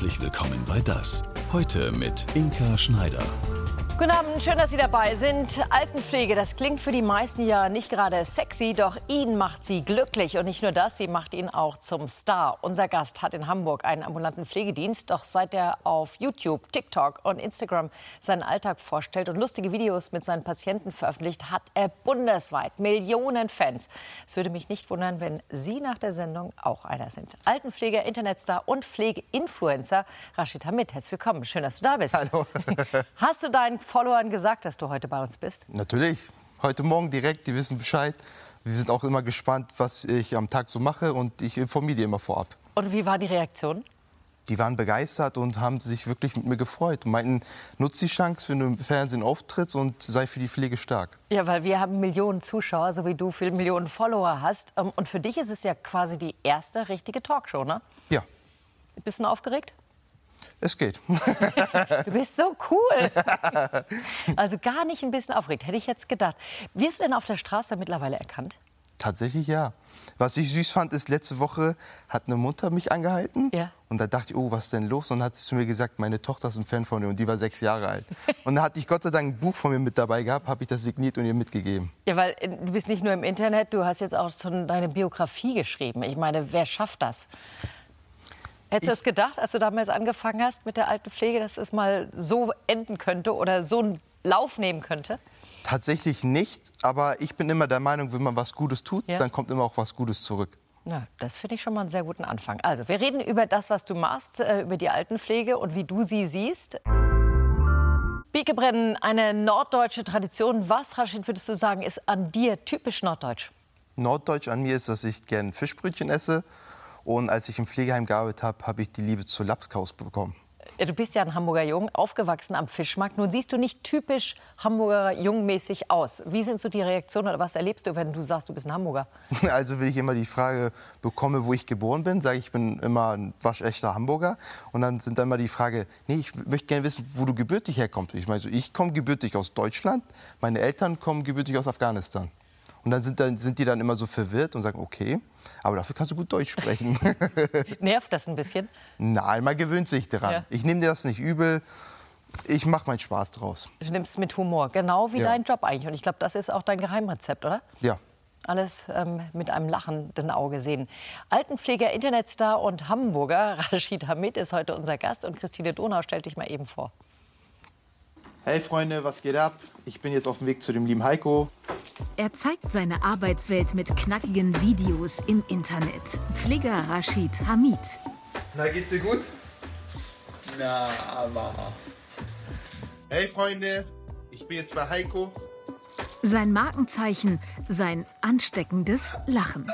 Herzlich willkommen bei Das. Heute mit Inka Schneider. Guten Abend, schön, dass Sie dabei sind. Altenpflege, das klingt für die meisten ja nicht gerade sexy, doch ihn macht sie glücklich. Und nicht nur das, sie macht ihn auch zum Star. Unser Gast hat in Hamburg einen ambulanten Pflegedienst. Doch seit er auf YouTube, TikTok und Instagram seinen Alltag vorstellt und lustige Videos mit seinen Patienten veröffentlicht, hat er bundesweit Millionen Fans. Es würde mich nicht wundern, wenn Sie nach der Sendung auch einer sind. Altenpfleger, Internetstar und Pflegeinfluencer Rashid Hamid. Herzlich willkommen. Schön, dass du da bist. Hallo. Hast du deinen Followern gesagt, dass du heute bei uns bist? Natürlich. Heute Morgen direkt, die wissen Bescheid. Wir sind auch immer gespannt, was ich am Tag so mache und ich informiere die immer vorab. Und wie war die Reaktion? Die waren begeistert und haben sich wirklich mit mir gefreut und meinten, nutz die Chance, wenn du im Fernsehen auftrittst und sei für die Pflege stark. Ja, weil wir haben Millionen Zuschauer, so wie du viele Millionen Follower hast. Ähm, und für dich ist es ja quasi die erste richtige Talkshow, ne? Ja, Bist du aufgeregt? Es geht. Du bist so cool. Also gar nicht ein bisschen aufgeregt, hätte ich jetzt gedacht. Wirst du denn auf der Straße mittlerweile erkannt? Tatsächlich ja. Was ich süß fand, ist, letzte Woche hat eine Mutter mich angehalten. Ja. Und da dachte ich, oh, was ist denn los? Und dann hat sie zu mir gesagt, meine Tochter ist ein Fan von dir und die war sechs Jahre alt. Und da hatte ich Gott sei Dank ein Buch von mir mit dabei gehabt, habe ich das signiert und ihr mitgegeben. Ja, weil äh, du bist nicht nur im Internet, du hast jetzt auch schon deine Biografie geschrieben. Ich meine, wer schafft das? Hättest du das gedacht, als du damals angefangen hast mit der alten Pflege, dass es mal so enden könnte oder so einen Lauf nehmen könnte? Tatsächlich nicht, aber ich bin immer der Meinung, wenn man was Gutes tut, Ja. dann kommt immer auch was Gutes zurück. Na, das finde ich schon mal einen sehr guten Anfang. Also, wir reden über das, was du machst, äh, über die Altenpflege und wie du sie siehst. Bikebrennen, eine norddeutsche Tradition. Was, Rashid, würdest du sagen, ist an dir typisch norddeutsch? Norddeutsch an mir ist, dass ich gern Fischbrötchen esse. Und als ich im Pflegeheim gearbeitet habe, habe ich die Liebe zur Lapskaus bekommen. Ja, Du bist ja ein Hamburger Jung, aufgewachsen am Fischmarkt. Nun siehst du nicht typisch Hamburger Jungmäßig aus. Wie sind so die Reaktionen oder was erlebst du, wenn du sagst, du bist ein Hamburger? Also, wenn ich immer die Frage bekomme, wo ich geboren bin, sage ich, ich bin immer ein waschechter Hamburger. Und dann sind dann immer die Frage, nee, ich möchte gerne wissen, wo du gebürtig herkommst. Ich meine, so, ich komme gebürtig aus Deutschland, meine Eltern kommen gebürtig aus Afghanistan. Und dann sind, dann sind die dann immer so verwirrt und sagen, okay, aber dafür kannst du gut Deutsch sprechen. Nervt das ein bisschen? Nein, man gewöhnt sich daran. Ja. Ich nehme dir das nicht übel. Ich mache meinen Spaß draus. Du nimmst es mit Humor, genau wie Ja. dein Job eigentlich. Und ich glaube, das ist auch dein Geheimrezept, oder? Ja. Alles ähm, mit einem lachenden Auge sehen. Altenpfleger, Internetstar und Hamburger Rashid Hamid ist heute unser Gast. Und Christine Donau stellt dich mal eben vor. Hey Freunde, was geht ab? Ich bin jetzt auf dem Weg zu dem lieben Heiko. Er zeigt seine Arbeitswelt mit knackigen Videos im Internet. Pfleger Rashid Hamid. Na, geht's dir gut? Na, aber. Hey Freunde, ich bin jetzt bei Heiko. Sein Markenzeichen, sein ansteckendes Lachen.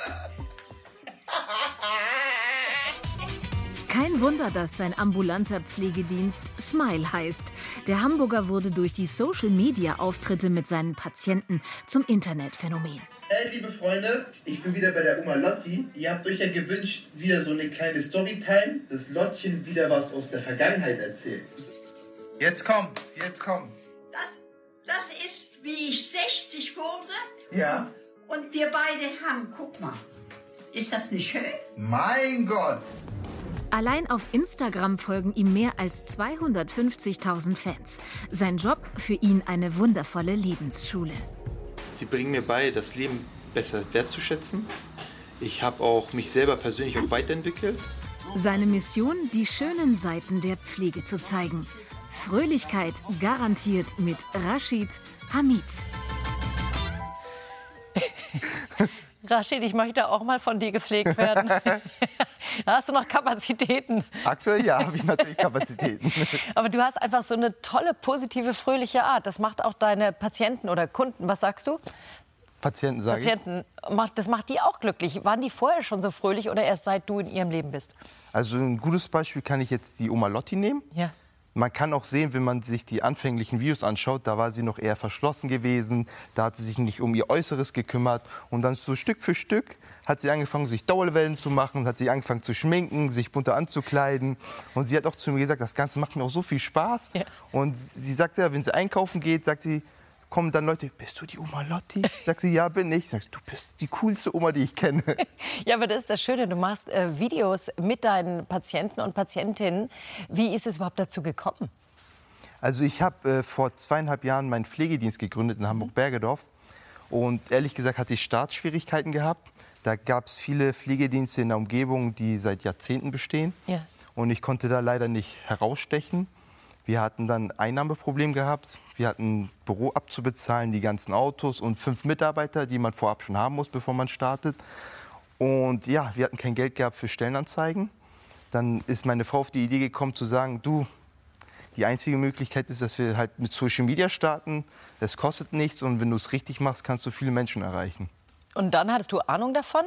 Kein Wunder, dass sein ambulanter Pflegedienst Smile heißt. Der Hamburger wurde durch die Social-Media-Auftritte mit seinen Patienten zum Internetphänomen. Hey, liebe Freunde, ich bin wieder bei der Oma Lotti. Ihr habt euch ja gewünscht, wieder so eine kleine Storytime, dass Lottchen wieder was aus der Vergangenheit erzählt. Jetzt kommt's, jetzt kommt's. Das, das ist, wie ich 60 wurde Ja? und wir beide haben, guck mal, ist das nicht schön? Mein Gott! Allein auf Instagram folgen ihm mehr als 250.000 Fans. Sein Job für ihn eine wundervolle Lebensschule. Sie bringen mir bei, das Leben besser wertzuschätzen. Ich habe auch mich selber persönlich auch weiterentwickelt. Seine Mission, die schönen Seiten der Pflege zu zeigen. Fröhlichkeit garantiert mit Rashid Hamid. Rashid, ich möchte auch mal von dir gepflegt werden. Hast du noch Kapazitäten? Aktuell ja, habe ich natürlich Kapazitäten. Aber du hast einfach so eine tolle, positive, fröhliche Art. Das macht auch deine Patienten oder Kunden, was sagst du? Patienten sage. Patienten, macht, das macht die auch glücklich. Waren die vorher schon so fröhlich oder erst seit du in ihrem Leben bist? Also ein gutes Beispiel kann ich jetzt die Oma Lotti nehmen. Ja. Man kann auch sehen, wenn man sich die anfänglichen Videos anschaut, da war sie noch eher verschlossen gewesen, da hat sie sich nicht um ihr Äußeres gekümmert. Und dann so Stück für Stück hat sie angefangen, sich Dauerwellen zu machen, hat sich angefangen zu schminken, sich bunter anzukleiden. Und sie hat auch zu mir gesagt, das Ganze macht mir auch so viel Spaß. Ja. Und sie sagt ja, wenn sie einkaufen geht, sagt sie, kommen dann Leute, bist du die Oma Lotti? Sag sie, ja, bin ich. Sag, du bist die coolste Oma, die ich kenne. Ja, aber das ist das Schöne. Du machst äh, Videos mit deinen Patienten und Patientinnen. Wie ist es überhaupt dazu gekommen? Also ich habe äh, vor zweieinhalb Jahren meinen Pflegedienst gegründet in Hamburg-Bergedorf. Und ehrlich gesagt hatte ich Startschwierigkeiten gehabt. Da gab es viele Pflegedienste in der Umgebung, die seit Jahrzehnten bestehen. Ja. Und ich konnte da leider nicht herausstechen. Wir hatten dann Einnahmeproblem gehabt. Wir hatten Büro abzubezahlen, die ganzen Autos und fünf Mitarbeiter, die man vorab schon haben muss, bevor man startet. Und ja, wir hatten kein Geld gehabt für Stellenanzeigen. Dann ist meine Frau auf die Idee gekommen zu sagen, du, die einzige Möglichkeit ist, dass wir halt mit Social Media starten. Das kostet nichts und wenn du es richtig machst, kannst du viele Menschen erreichen. Und dann hattest du Ahnung davon?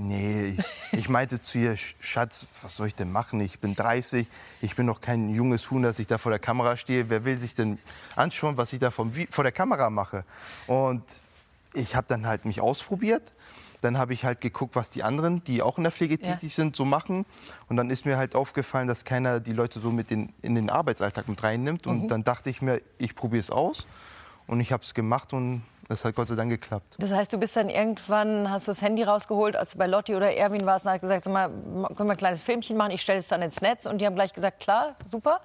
Nee, ich, ich meinte zu ihr, Schatz, was soll ich denn machen? Ich bin 30, ich bin noch kein junges Huhn, dass ich da vor der Kamera stehe. Wer will sich denn anschauen, was ich da vom, vor der Kamera mache? Und ich habe dann halt mich ausprobiert. Dann habe ich halt geguckt, was die anderen, die auch in der Pflege Ja. tätig sind, so machen. Und dann ist mir halt aufgefallen, dass keiner die Leute so mit in, in den Arbeitsalltag mit reinnimmt. Und dann dachte ich mir, ich probiere es aus. Und ich habe es gemacht und es hat Gott sei Dank geklappt. Das heißt, du bist dann irgendwann, hast du das Handy rausgeholt, als du bei Lotti oder Erwin warst und hast gesagt, sag mal, können wir ein kleines Filmchen machen, ich stelle es dann ins Netz. Und die haben gleich gesagt, klar, super.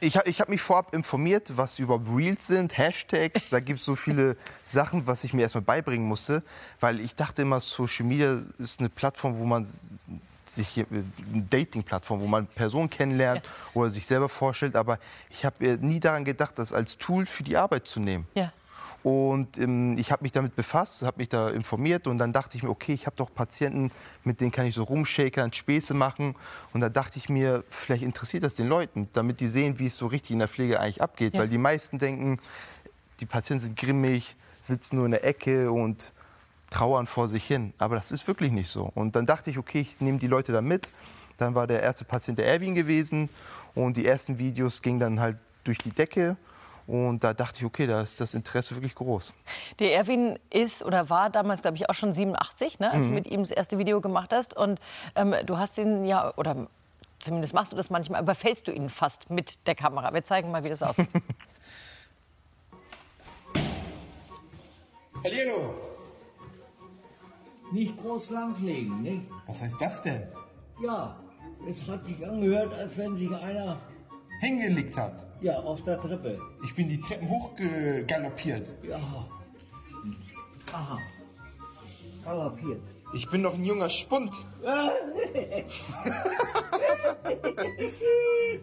Ich, ich habe mich vorab informiert, was überhaupt Reels sind, Hashtags. Da gibt es so viele Sachen, was ich mir erstmal beibringen musste. Weil ich dachte immer, Social Media ist eine Plattform, wo man sich eine Dating-Plattform, wo man Personen kennenlernt oder sich selber vorstellt. Aber ich habe äh, nie daran gedacht, das als Tool für die Arbeit zu nehmen. Ja. Und ähm, ich habe mich damit befasst, habe mich da informiert und dann dachte ich mir, okay, ich habe doch Patienten, mit denen kann ich so rumshakern, Späße machen. Und da dachte ich mir, vielleicht interessiert das den Leuten, damit die sehen, wie es so richtig in der Pflege eigentlich abgeht. Ja. Weil die meisten denken, die Patienten sind grimmig, sitzen nur in der Ecke und trauern vor sich hin. Aber das ist wirklich nicht so. Und dann dachte ich, okay, ich nehme die Leute da mit. Dann war der erste Patient der Erwin gewesen und die ersten Videos gingen dann halt durch die Decke. Und da dachte ich, okay, da ist das Interesse wirklich groß. Der Erwin ist oder war damals, glaube ich, auch schon 87, ne, als Mhm. du mit ihm das erste Video gemacht hast. Und ähm, du hast ihn ja, oder zumindest machst du das manchmal, überfällst du ihn fast mit der Kamera. Wir zeigen mal, wie das aussieht. Hallihallo. Nicht groß langlegen, nicht? Was heißt das denn? Ja, es hat sich angehört, als wenn sich einer Hingelegt hat. ja, auf der Treppe. Ich bin die Treppen hochgaloppiert. Ja. Aha. Galoppiert. Ich bin noch ein junger Spund.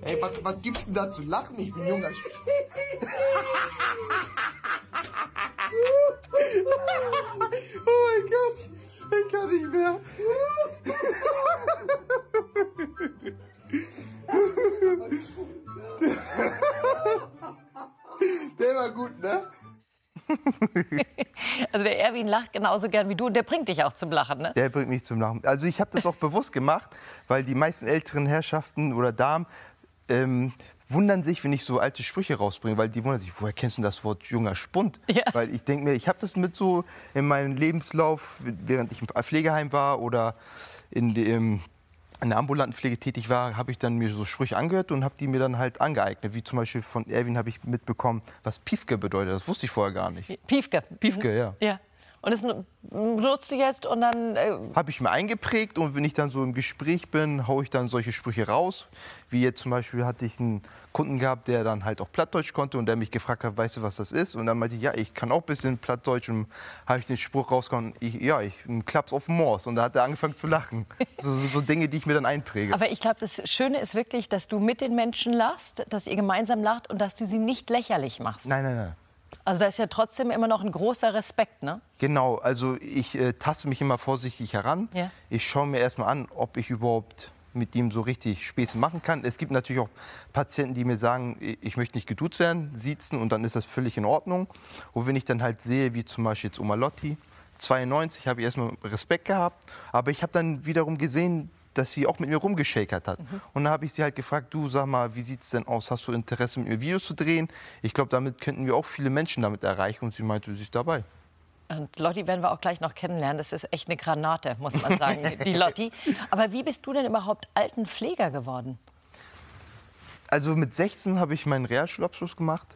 Ey, was, was gibt's denn da zu lachen? Ich bin ein junger Spund. oh mein Gott, ich kann nicht mehr. Also der Erwin lacht genauso gern wie du und der bringt dich auch zum Lachen, ne? Der bringt mich zum Lachen. Also ich habe das auch bewusst gemacht, weil die meisten älteren Herrschaften oder Damen ähm, wundern sich, wenn ich so alte Sprüche rausbringe, weil die wundern sich, woher kennst du das Wort junger Spund? Ja. Weil ich denke mir, ich habe das mit so in meinem Lebenslauf, während ich im Pflegeheim war oder in dem in der ambulanten Pflege tätig war, habe ich dann mir so Sprüche angehört und habe die mir dann halt angeeignet. Wie zum Beispiel von Erwin habe ich mitbekommen, was Piefke bedeutet. Das wusste ich vorher gar nicht. Piefke. Piefke, ja. Ja. Und das benutzt du jetzt und dann äh, habe ich mir eingeprägt und wenn ich dann so im Gespräch bin, haue ich dann solche Sprüche raus. Wie jetzt zum Beispiel hatte ich einen Kunden gehabt, der dann halt auch Plattdeutsch konnte und der mich gefragt hat, weißt du, was das ist? Und dann meinte ich, ja, ich kann auch ein bisschen Plattdeutsch und habe ich den Spruch rausgehauen, ich, ja, ich ein Klaps auf den Moors. Und da hat er angefangen zu lachen. So, so, so Dinge, die ich mir dann einpräge. Aber ich glaube, das Schöne ist wirklich, dass du mit den Menschen lachst, dass ihr gemeinsam lacht und dass du sie nicht lächerlich machst. nein, nein, nein. Also da ist ja trotzdem immer noch ein großer Respekt, ne? Genau, also ich äh, taste mich immer vorsichtig heran. Ja. Ich schaue mir erstmal an, ob ich überhaupt mit ihm so richtig Späße machen kann. Es gibt natürlich auch Patienten, die mir sagen, ich- möchte nicht geduzt werden, siezen und dann ist das völlig in Ordnung. Und wenn ich dann halt sehe, wie zum Beispiel jetzt Oma Lotti, 92, habe ich erstmal Respekt gehabt. Aber ich habe dann wiederum gesehen, dass sie auch mit mir rumgeschakert hat. Und dann habe ich sie halt gefragt, du sag mal, wie sieht's denn aus? Hast du Interesse mit mir Videos zu drehen? Ich glaube, damit könnten wir auch viele Menschen damit erreichen. Und sie meinte, sie ist dabei. Und Lotti werden wir auch gleich noch kennenlernen. Das ist echt eine Granate, muss man sagen, die Lotti. Aber wie bist du denn überhaupt Altenpfleger geworden? Also mit 16 habe ich meinen Realschulabschluss gemacht.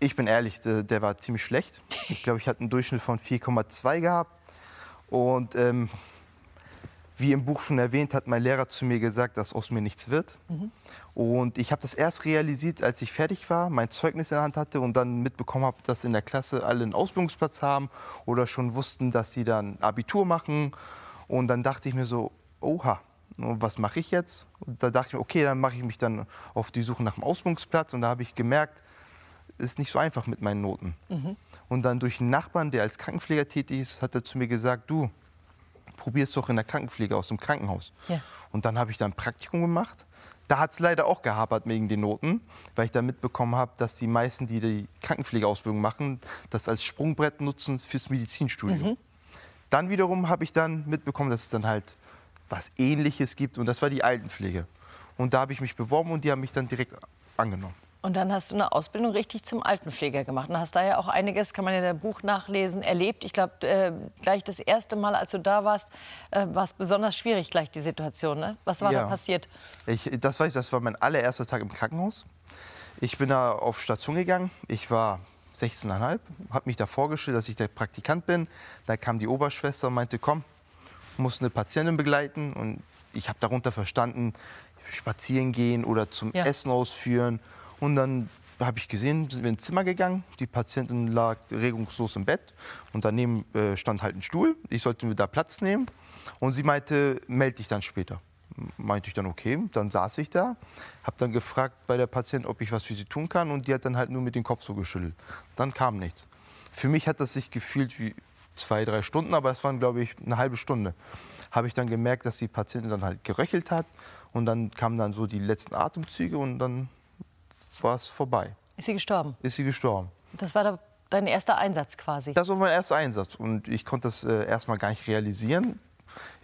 Ich bin ehrlich, der, der war ziemlich schlecht. Ich glaube, ich hatte einen Durchschnitt von 4,2 gehabt. Und ähm, wie im Buch schon erwähnt, hat mein Lehrer zu mir gesagt, dass aus mir nichts wird. Und ich habe das erst realisiert, als ich fertig war, mein Zeugnis in der Hand hatte und dann mitbekommen habe, dass in der Klasse alle einen Ausbildungsplatz haben oder schon wussten, dass sie dann Abitur machen. Und dann dachte ich mir so, oha, was mache ich jetzt? Und da dachte ich mir, okay, dann mache ich mich dann auf die Suche nach einem Ausbildungsplatz. Und da habe ich gemerkt, es ist nicht so einfach mit meinen Noten. Und dann durch einen Nachbarn, der als Krankenpfleger tätig ist, hat er zu mir gesagt, du, probier es doch in der Krankenpflege aus dem Krankenhaus. Ja. Und dann habe ich da ein Praktikum gemacht. Da hat es leider auch gehapert wegen den Noten, weil ich da mitbekommen habe, dass die meisten, die die Krankenpflegeausbildung machen, das als Sprungbrett nutzen fürs Medizinstudium. Dann wiederum habe ich dann mitbekommen, dass es dann halt was Ähnliches gibt und das war die Altenpflege. Und da habe ich mich beworben und die haben mich dann direkt angenommen. Und dann hast du eine Ausbildung richtig zum Altenpfleger gemacht. Und hast da ja auch einiges, kann man in dem Buch nachlesen, erlebt. Ich glaube, äh, gleich das erste Mal, als du da warst, äh, war es besonders schwierig, gleich die Situation. Ne? Was war Ja. da passiert? Ich, das weiß ich, das war mein allererster Tag im Krankenhaus. Ich bin da auf Station gegangen. Ich war 16,5, habe mich da vorgestellt, dass ich der Praktikant bin. Da kam die Oberschwester und meinte, komm, muss eine Patientin begleiten. Und ich habe darunter verstanden, spazieren gehen oder zum Ja. Essen ausführen. Und dann habe ich gesehen, sind wir ins Zimmer gegangen. Die Patientin lag regungslos im Bett und daneben äh, stand halt ein Stuhl. Ich sollte mir da Platz nehmen. Und sie meinte, melde dich dann später. Meinte ich dann, okay. Dann saß ich da, habe dann gefragt bei der Patientin, ob ich was für sie tun kann. Und die hat dann halt nur mit dem Kopf so geschüttelt. Dann kam nichts. Für mich hat das sich gefühlt wie zwei, drei Stunden, aber es waren, glaube ich, eine halbe Stunde. Habe ich dann gemerkt, dass die Patientin dann halt geröchelt hat. Und dann kamen dann so die letzten Atemzüge und dann war es vorbei. Ist sie gestorben? Ist sie gestorben. Das war da dein erster Einsatz quasi. Das war mein erster Einsatz und ich konnte das äh, erstmal gar nicht realisieren.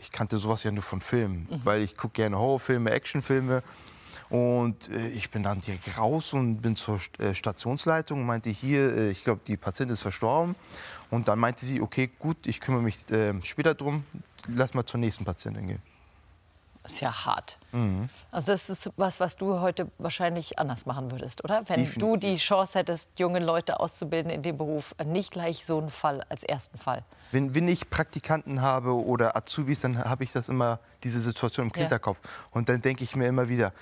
Ich kannte sowas ja nur von Filmen, weil ich gucke gerne Horrorfilme, Actionfilme. Und äh, ich bin dann direkt raus und bin zur äh, Stationsleitung und meinte hier, äh, ich glaube, die Patientin ist verstorben. Und dann meinte sie, okay, gut, ich kümmere mich äh, später drum, lass mal zur nächsten Patientin gehen. Ist ja hart. Mhm. Also das ist was, was du heute wahrscheinlich anders machen würdest, oder? Wenn Definitiv. du die Chance hättest, junge Leute auszubilden in dem Beruf, nicht gleich so einen Fall als ersten Fall. Wenn, wenn ich Praktikanten habe oder Azubis, dann habe ich das immer, diese Situation im Ja. Hinterkopf. Und dann denke ich mir immer wieder,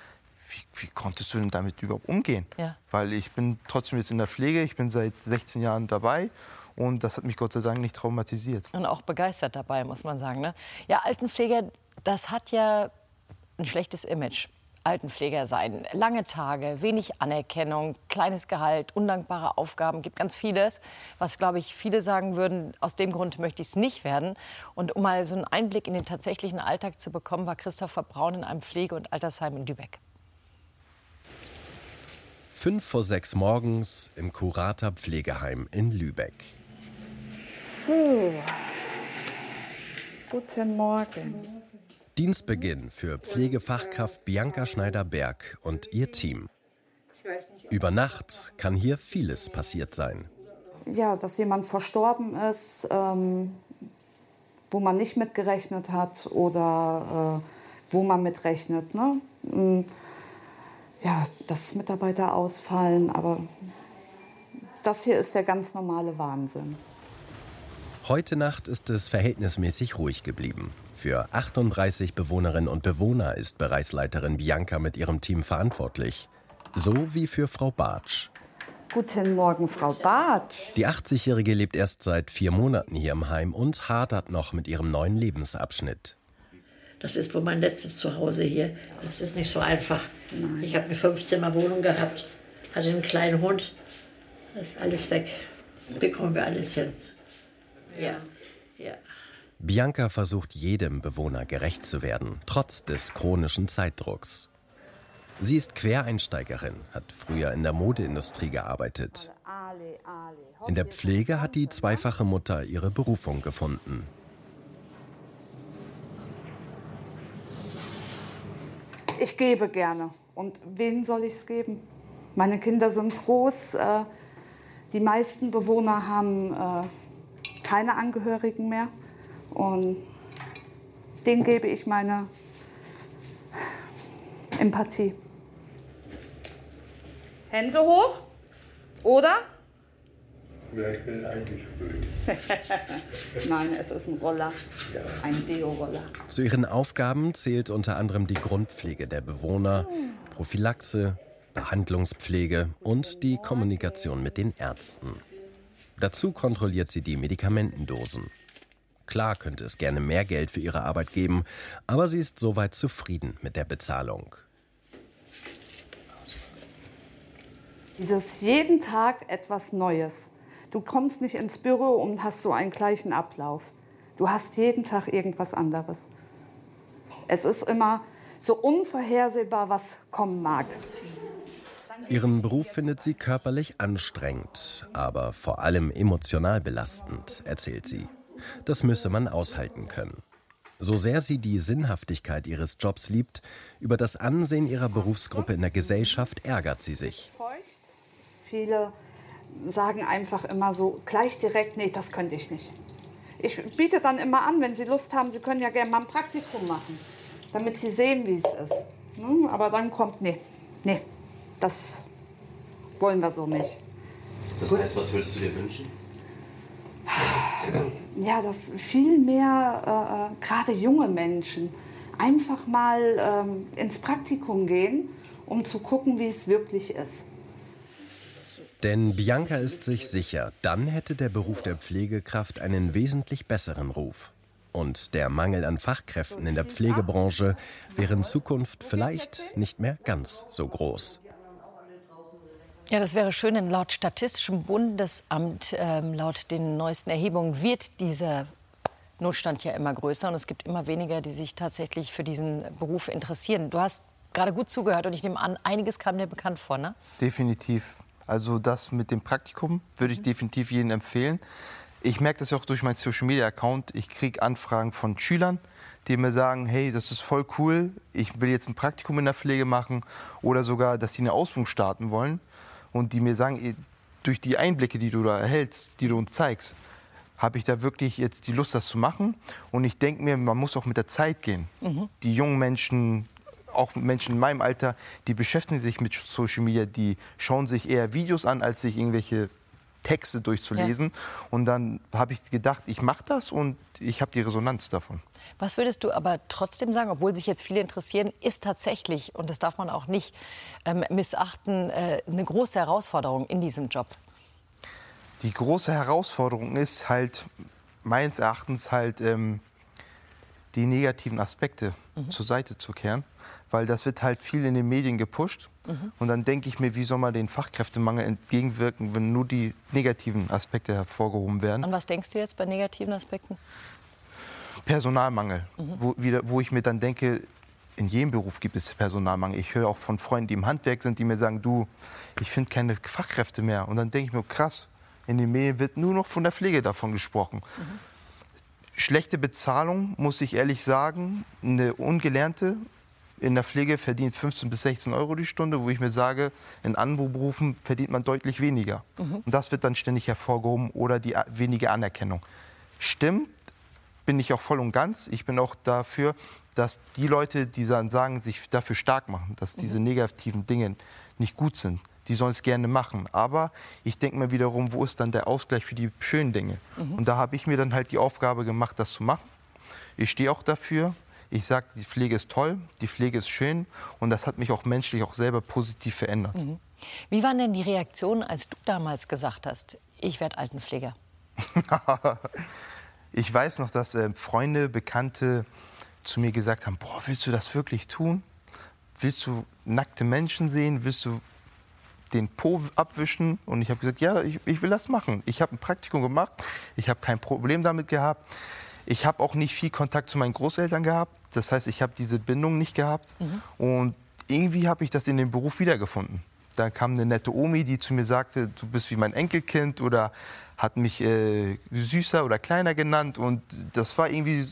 wie, wie konntest du denn damit überhaupt umgehen? Ja. Weil ich bin trotzdem jetzt in der Pflege, ich bin seit 16 Jahren dabei und das hat mich Gott sei Dank nicht traumatisiert. Und auch begeistert dabei, muss man sagen. Ne? Ja, Altenpfleger, das hat ja ein schlechtes Image. Altenpfleger sein. Lange Tage, wenig Anerkennung, kleines Gehalt, undankbare Aufgaben, gibt ganz vieles, was, glaube ich, viele sagen würden, aus dem Grund möchte ich es nicht werden. Und um mal so einen Einblick in den tatsächlichen Alltag zu bekommen, war Christopher Braun in einem Pflege- und Altersheim in Lübeck. Fünf vor sechs morgens im Kurata Pflegeheim in Lübeck. So, guten Morgen. Dienstbeginn für Pflegefachkraft Bianca Schneider-Berg und ihr Team. Über Nacht kann hier vieles passiert sein. Ja, dass jemand verstorben ist, ähm, wo man nicht mitgerechnet hat oder äh, wo man mitrechnet. Ne? Mm, Ja, dass Mitarbeiter ausfallen, aber das hier ist der ganz normale Wahnsinn. Heute Nacht ist es verhältnismäßig ruhig geblieben. Für 38 Bewohnerinnen und Bewohner ist Bereichsleiterin Bianca mit ihrem Team verantwortlich. So wie für Frau Bartsch. Guten Morgen, Frau Bartsch. Die 80-Jährige lebt erst seit vier Monaten hier im Heim und hadert noch mit ihrem neuen Lebensabschnitt. Das ist wohl mein letztes Zuhause hier. Das ist nicht so einfach. Ich habe eine Fünfzimmerwohnung gehabt, hatte einen kleinen Hund. Das ist alles weg. Bekommen wir alles hin. Ja, ja. Bianca versucht jedem Bewohner gerecht zu werden, trotz des chronischen Zeitdrucks. Sie ist Quereinsteigerin, hat früher in der Modeindustrie gearbeitet. In der Pflege hat die zweifache Mutter ihre Berufung gefunden. Ich gebe gerne. Und wen soll ich es geben? Meine Kinder sind groß. Äh, die meisten Bewohner haben äh, keine Angehörigen mehr. Und denen gebe ich meine Empathie. Hände hoch. Oder? Ja, ich bin eingespült. Nein, es ist ein Roller, ein Deo-Roller. Zu ihren Aufgaben zählt unter anderem die Grundpflege der Bewohner, Prophylaxe, Behandlungspflege und die Kommunikation mit den Ärzten. Dazu kontrolliert sie die Medikamentendosen. Klar könnte es gerne mehr Geld für ihre Arbeit geben, aber sie ist soweit zufrieden mit der Bezahlung. Dieses jeden Tag etwas Neues. Du kommst nicht ins Büro und hast so einen gleichen Ablauf. Du hast jeden Tag irgendwas anderes. Es ist immer so unvorhersehbar, was kommen mag. Ihren Beruf findet sie körperlich anstrengend, aber vor allem emotional belastend, erzählt sie. Das müsse man aushalten können. So sehr sie die Sinnhaftigkeit ihres Jobs liebt, über das Ansehen ihrer Berufsgruppe in der Gesellschaft ärgert sie sich. Viele sagen einfach immer so gleich direkt, nee, das könnte ich nicht. Ich biete dann immer an, wenn Sie Lust haben, Sie können ja gerne mal ein Praktikum machen, damit Sie sehen, wie es ist. Hm, Aber dann kommt, nee, nee, das wollen wir so nicht. Das heißt, was würdest du dir wünschen? Ja, dass viel mehr, äh, gerade junge Menschen, einfach mal ähm, ins Praktikum gehen, um zu gucken, wie es wirklich ist. Denn Bianca ist sich sicher, dann hätte der Beruf der Pflegekraft einen wesentlich besseren Ruf. Und der Mangel an Fachkräften in der Pflegebranche wäre in Zukunft vielleicht nicht mehr ganz so groß. Ja, das wäre schön, denn laut Statistischem Bundesamt, ähm, laut den neuesten Erhebungen, wird dieser Notstand ja immer größer und es gibt immer weniger, die sich tatsächlich für diesen Beruf interessieren. Du hast gerade gut zugehört und ich nehme an, einiges kam dir bekannt vor, ne? Definitiv. Also das mit dem Praktikum würde ich definitiv jedem empfehlen. Ich merke das ja auch durch meinen Social Media Account. Ich kriege Anfragen von Schülern, die mir sagen, hey, das ist voll cool, ich will jetzt ein Praktikum in der Pflege machen oder sogar, dass sie eine Ausbildung starten wollen und die mir sagen, durch die Einblicke, die du da erhältst, die du uns zeigst, habe ich da wirklich jetzt die Lust, das zu machen. Und ich denke mir, man muss auch mit der Zeit gehen. Mhm. Die jungen Menschen, auch Menschen in meinem Alter, die beschäftigen sich mit Social Media, die schauen sich eher Videos an, als sich irgendwelche Texte durchzulesen. Und dann habe ich gedacht, ich mache das und ich habe die Resonanz davon. Was würdest du aber trotzdem sagen, obwohl sich jetzt viele interessieren, ist tatsächlich, und das darf man auch nicht ähm, missachten, äh, eine große Herausforderung in diesem Job? Die große Herausforderung ist halt meines Erachtens halt ähm, die negativen Aspekte zur Seite zu kehren, weil das wird halt viel in den Medien gepusht. Mhm. Und dann denke ich mir, wie soll man den Fachkräftemangel entgegenwirken, wenn nur die negativen Aspekte hervorgehoben werden? An was denkst du jetzt bei negativen Aspekten? Personalmangel, Mhm. wo, wieder, wo ich mir dann denke, in jedem Beruf gibt es Personalmangel. Ich höre auch von Freunden, die im Handwerk sind, die mir sagen, du, ich finde keine Fachkräfte mehr. Und dann denke ich mir, krass, in den Medien wird nur noch von der Pflege davon gesprochen. Schlechte Bezahlung, muss ich ehrlich sagen. Eine Ungelernte in der Pflege verdient 15 bis 16 Euro die Stunde, wo ich mir sage, in anderen Berufen verdient man deutlich weniger. Mhm. Und das wird dann ständig hervorgehoben oder die wenige Anerkennung. Stimmt, bin ich auch voll und ganz. Ich bin auch dafür, dass die Leute, die dann sagen, sich dafür stark machen, dass diese negativen Dinge nicht gut sind, die sollen es gerne machen. Aber ich denke mir wiederum, wo ist dann der Ausgleich für die schönen Dinge? Mhm. Und da habe ich mir dann halt die Aufgabe gemacht, das zu machen. Ich stehe auch dafür. Ich sage, die Pflege ist toll, die Pflege ist schön und das hat mich auch menschlich auch selber positiv verändert. Mhm. Wie waren denn die Reaktionen, als du damals gesagt hast, ich werde Altenpfleger? ich weiß noch, dass äh, Freunde, Bekannte zu mir gesagt haben, boah, willst du das wirklich tun? Willst du nackte Menschen sehen? Willst du den Po abwischen? Und ich habe gesagt, ja, ich, ich will das machen. Ich habe ein Praktikum gemacht, ich habe kein Problem damit gehabt. Ich habe auch nicht viel Kontakt zu meinen Großeltern gehabt. Das heißt, ich habe diese Bindung nicht gehabt. Und irgendwie habe ich das in dem Beruf wiedergefunden. Da kam eine nette Omi, die zu mir sagte, du bist wie mein Enkelkind oder hat mich äh, süßer oder kleiner genannt. Und das war irgendwie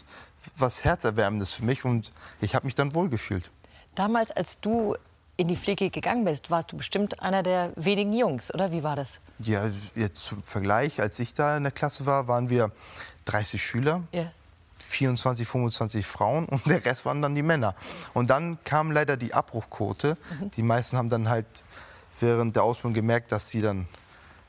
was Herzerwärmendes für mich und ich habe mich dann wohlgefühlt. Damals, als du in die Pflege gegangen bist, warst du bestimmt einer der wenigen Jungs, oder wie war das? Ja, jetzt zum Vergleich, als ich da in der Klasse war, waren wir 30 Schüler. Ja. 24, 25 Frauen und der Rest waren dann die Männer. Und dann kam leider die Abbruchquote. Die meisten haben dann halt während der Ausbildung gemerkt, dass sie dann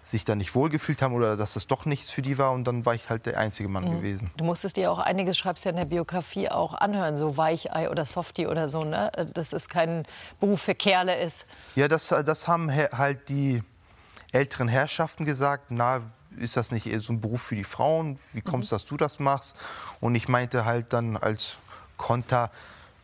sich da nicht wohlgefühlt haben oder dass das doch nichts für die war. Und dann war ich halt der einzige Mann mhm. gewesen. Du musstest dir auch einiges, schreibst ja in der Biografie, auch anhören, so Weichei oder Softie oder so, ne? dass es kein Beruf für Kerle ist. Ja, das, das haben halt die älteren Herrschaften gesagt. Na, ist das nicht so ein Beruf für die Frauen? Wie kommst du, mhm. dass du das machst? Und ich meinte halt dann als Konter,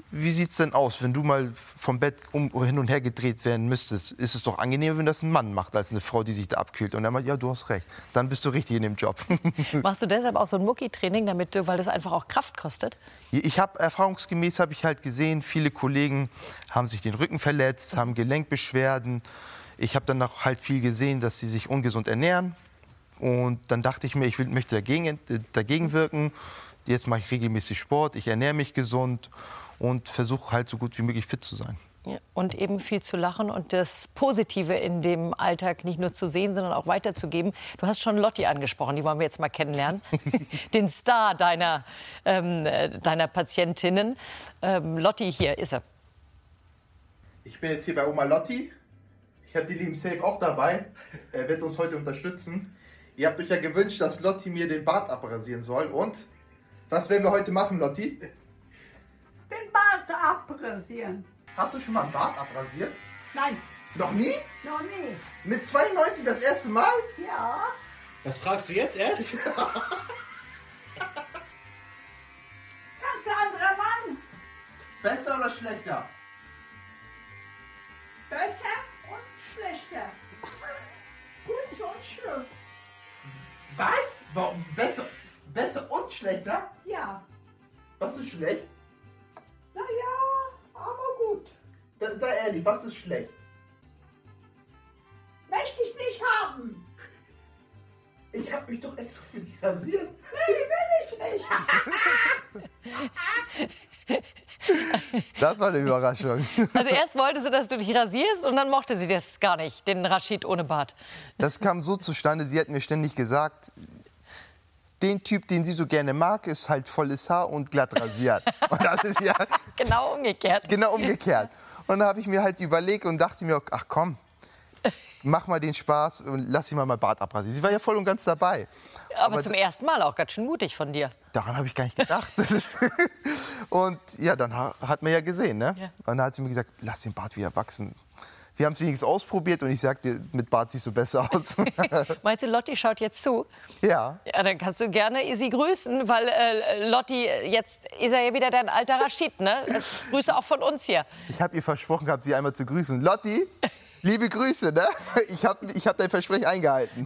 wie sieht es denn aus, wenn du mal vom Bett um, hin und her gedreht werden müsstest? Ist es doch angenehmer, wenn das ein Mann macht, als eine Frau, die sich da abkühlt. Und er meint, ja, du hast recht. Dann bist du richtig in dem Job. Machst du deshalb auch so ein Mucki-Training, damit weil das einfach auch Kraft kostet? Ich habe erfahrungsgemäß habe ich halt gesehen, viele Kollegen haben sich den Rücken verletzt, haben Gelenkbeschwerden. Ich habe dann auch halt viel gesehen, dass sie sich ungesund ernähren. Und dann dachte ich mir, ich möchte dagegen, äh, dagegen wirken. Jetzt mache ich regelmäßig Sport, ich ernähre mich gesund und versuche halt so gut wie möglich fit zu sein. Ja, und eben viel zu lachen und das Positive in dem Alltag nicht nur zu sehen, sondern auch weiterzugeben. Du hast schon Lotti angesprochen, die wollen wir jetzt mal kennenlernen. Den Star deiner, ähm, deiner Patientinnen. Ähm, Lotti, hier ist er. Ich bin jetzt hier bei Oma Lotti. Ich habe die lieben Safe auch dabei. Er wird uns heute unterstützen. Ihr habt euch ja gewünscht, dass Lotti mir den Bart abrasieren soll. Und was werden wir heute machen, Lotti? Den Bart abrasieren. Hast du schon mal einen Bart abrasiert? Nein. Noch nie? Noch nie. Mit 92 das erste Mal? Ja. Das fragst du jetzt erst? Ganz anderer Mann. Besser oder schlechter? Besser und schlechter. Gut und schlimm. Was? Warum besser? Besser und schlechter? Ja. Was ist schlecht? Naja, aber gut. Sei ehrlich, was ist schlecht? Möchte ich nicht haben. Ich hab mich doch extra für dich rasiert. Nee, will ich nicht. Das war eine Überraschung. Also erst wollte sie, dass du dich rasierst und dann mochte sie das gar nicht, den Rashid ohne Bart. Das kam so zustande, sie hat mir ständig gesagt, den Typ, den sie so gerne mag, ist halt volles Haar und glatt rasiert. Und das ist ja genau umgekehrt. Genau umgekehrt. Und da habe ich mir halt überlegt und dachte mir, ach komm, mach mal den Spaß und lass sie mal mein Bart abrasieren. Sie war ja voll und ganz dabei. Aber, Aber zum ersten Mal auch ganz schön mutig von dir. Daran habe ich gar nicht gedacht. und ja, dann hat man ja gesehen, ne? Ja. Und dann hat sie mir gesagt, lass den Bart wieder wachsen. Wir haben es wenigstens ausprobiert und ich sagte, mit Bart siehst du besser aus. Meinst du, Lotti schaut jetzt zu? Ja. Ja, dann kannst du gerne sie grüßen, weil äh, Lotti, jetzt ist er ja wieder dein alter Rashid, ne? Grüße auch von uns hier. Ich habe ihr versprochen gehabt, sie einmal zu grüßen. Lotti, liebe Grüße, ne? Ich habe ich hab dein Versprechen eingehalten.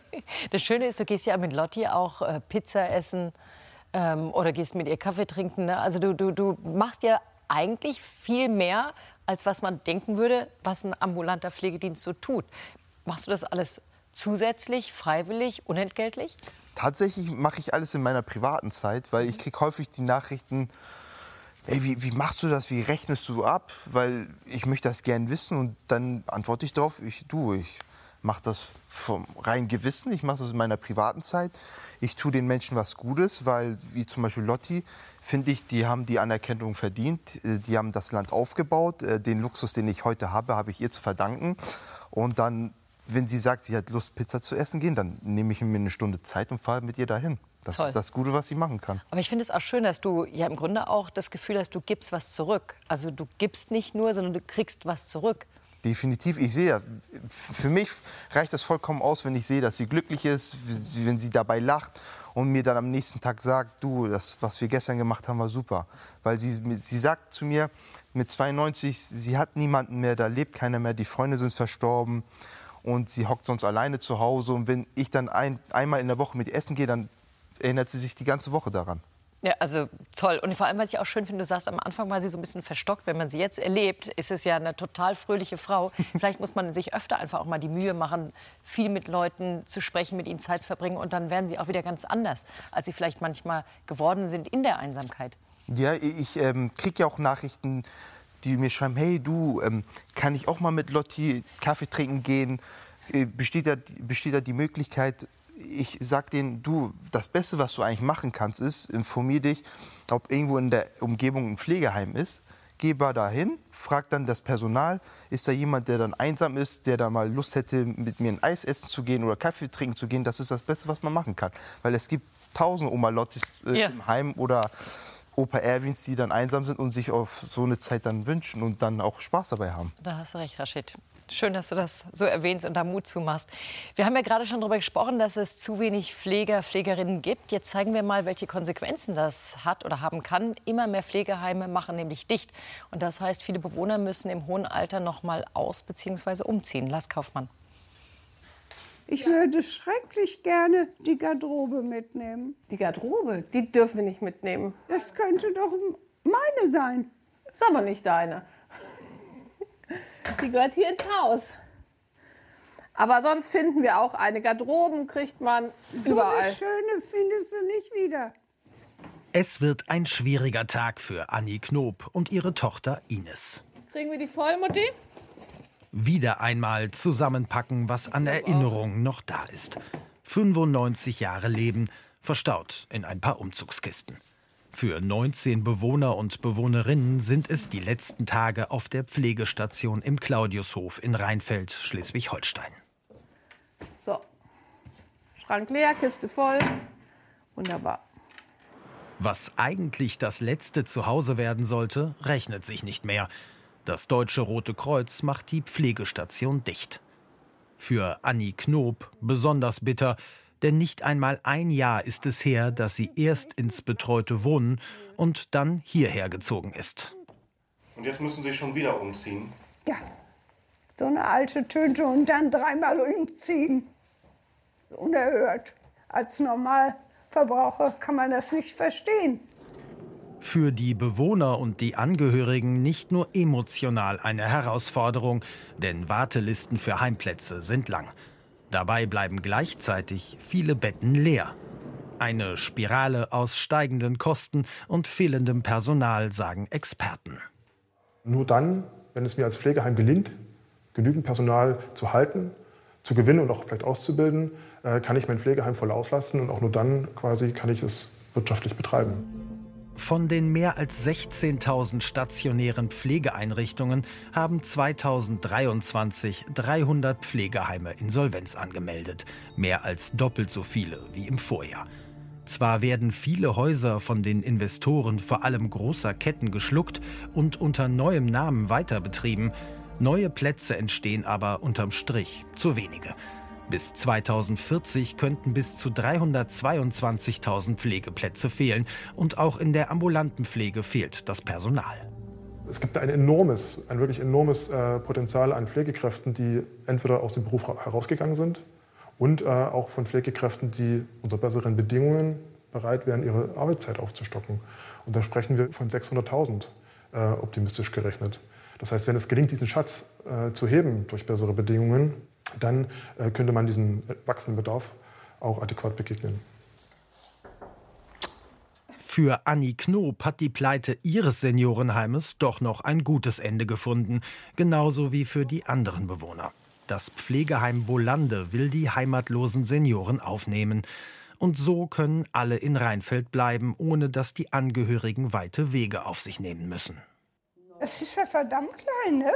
das Schöne ist, du gehst ja mit Lotti auch äh, Pizza essen ähm, oder gehst mit ihr Kaffee trinken. Ne? Also du, du, du machst ja eigentlich viel mehr als was man denken würde, was ein ambulanter Pflegedienst so tut. Machst du das alles zusätzlich, freiwillig, unentgeltlich? Tatsächlich mache ich alles in meiner privaten Zeit, weil ich kriege häufig die Nachrichten, ey, wie, wie, machst du das, wie rechnest du ab? Weil ich möchte das gern wissen und dann antworte ich darauf, ich, du, ich mache das vom reinen Gewissen, ich mache das in meiner privaten Zeit. Ich tue den Menschen was Gutes, weil, wie zum Beispiel Lotti, finde ich, die haben die Anerkennung verdient. Äh, die haben das Land aufgebaut. Äh, den Luxus, den ich heute habe, habe ich ihr zu verdanken. Und dann, wenn sie sagt, sie hat Lust, Pizza zu essen gehen, dann nehme ich mir eine Stunde Zeit und fahre mit ihr dahin. Das Toll. ist das Gute, was sie machen kann. Aber ich finde es auch schön, dass du ja im Grunde auch das Gefühl hast, du gibst was zurück. Also du gibst nicht nur, sondern du kriegst was zurück. Definitiv, ich sehe, für mich reicht das vollkommen aus, wenn ich sehe, dass sie glücklich ist, wenn sie dabei lacht und mir dann am nächsten Tag sagt, du, das, was wir gestern gemacht haben, war super. Weil sie, sie sagt zu mir, mit 92, sie hat niemanden mehr, da lebt keiner mehr, die Freunde sind verstorben und sie hockt sonst alleine zu Hause. Und wenn ich dann ein, einmal in der Woche mit ihr essen gehe, dann erinnert sie sich die ganze Woche daran. Ja, also toll. Und vor allem, was ich auch schön finde, du sagst, am Anfang war sie so ein bisschen verstockt. Wenn man sie jetzt erlebt, ist es ja eine total fröhliche Frau. Vielleicht muss man sich öfter einfach auch mal die Mühe machen, viel mit Leuten zu sprechen, mit ihnen Zeit zu verbringen. Und dann werden sie auch wieder ganz anders, als sie vielleicht manchmal geworden sind in der Einsamkeit. Ja, ich ähm, kriege ja auch Nachrichten, die mir schreiben, hey du, ähm, kann ich auch mal mit Lotti Kaffee trinken gehen? Äh, besteht, da, besteht da die Möglichkeit, ich sag denen, du, das Beste, was du eigentlich machen kannst, ist, informier dich, ob irgendwo in der Umgebung ein Pflegeheim ist. Geber dahin, fragt dann das Personal, ist da jemand, der dann einsam ist, der da mal Lust hätte, mit mir ein Eis essen zu gehen oder Kaffee trinken zu gehen. Das ist das Beste, was man machen kann. Weil es gibt tausend Oma Lottis äh, Ja. im Heim oder Opa Erwins, die dann einsam sind und sich auf so eine Zeit dann wünschen und dann auch Spaß dabei haben. Da hast du recht, Rashid. Schön, dass du das so erwähnst und da Mut zumachst. Wir haben ja gerade schon darüber gesprochen, dass es zu wenig Pfleger, Pflegerinnen gibt. Jetzt zeigen wir mal, welche Konsequenzen das hat oder haben kann. Immer mehr Pflegeheime machen nämlich dicht. Und das heißt, viele Bewohner müssen im hohen Alter noch mal aus bzw. umziehen. Lass Kaufmann. Ich würde schrecklich gerne die Garderobe mitnehmen. Die Garderobe, die dürfen wir nicht mitnehmen. Das könnte doch meine sein. Ist aber nicht deine. Die gehört hier ins Haus. Aber sonst finden wir auch eine. Garderoben kriegt man So überall. eine schöne findest du nicht wieder. Es wird ein schwieriger Tag für Annie Knob und ihre Tochter Ines. Kriegen wir die voll, Mutti? Wieder einmal zusammenpacken, was an Erinnerungen noch da ist. 95 Jahre Leben, verstaut in ein paar Umzugskisten. Für 19 Bewohner und Bewohnerinnen sind es die letzten Tage auf der Pflegestation im Claudiushof in Rheinfeld, Schleswig-Holstein. So. Schrank leer, Kiste voll. Wunderbar. Was eigentlich das letzte Zuhause werden sollte, rechnet sich nicht mehr. Das Deutsche Rote Kreuz macht die Pflegestation dicht. Für Annie Knob besonders bitter, denn nicht einmal ein Jahr ist es her, dass sie erst ins betreute Wohnen und dann hierher gezogen ist. Und jetzt müssen Sie schon wieder umziehen. Ja, so eine alte Tüte und dann dreimal umziehen. Unerhört. Als Normalverbraucher kann man das nicht verstehen. Für die Bewohner und die Angehörigen nicht nur emotional eine Herausforderung, denn Wartelisten für Heimplätze sind lang. Dabei bleiben gleichzeitig viele Betten leer. Eine Spirale aus steigenden Kosten und fehlendem Personal, sagen Experten. Nur dann, wenn es mir als Pflegeheim gelingt, genügend Personal zu halten, zu gewinnen und auch vielleicht auszubilden, äh, kann ich mein Pflegeheim voll auslasten und auch nur dann quasi kann ich es wirtschaftlich betreiben. Von den mehr als 16.000 stationären Pflegeeinrichtungen haben 2023 300 Pflegeheime Insolvenz angemeldet, mehr als doppelt so viele wie im Vorjahr. Zwar werden viele Häuser von den Investoren vor allem großer Ketten geschluckt und unter neuem Namen weiter betrieben, neue Plätze entstehen aber unterm Strich zu wenige. Bis 2040 könnten bis zu 322.000 Pflegeplätze fehlen und auch in der ambulanten Pflege fehlt das Personal. Es gibt ein enormes, ein wirklich enormes äh, Potenzial an Pflegekräften, die entweder aus dem Beruf herausgegangen sind und äh, auch von Pflegekräften, die unter besseren Bedingungen bereit wären, ihre Arbeitszeit aufzustocken. Und da sprechen wir von 600.000 äh, optimistisch gerechnet. Das heißt, wenn es gelingt, diesen Schatz zu heben durch bessere Bedingungen, dann äh, könnte man diesem wachsenden Bedarf auch adäquat begegnen. Für Annie Knob hat die Pleite ihres Seniorenheimes doch noch ein gutes Ende gefunden, genauso wie für die anderen Bewohner. Das Pflegeheim Bolande will die heimatlosen Senioren aufnehmen. Und so können alle in Rheinfeld bleiben, ohne dass die Angehörigen weite Wege auf sich nehmen müssen. Es ist ja verdammt klein, ne?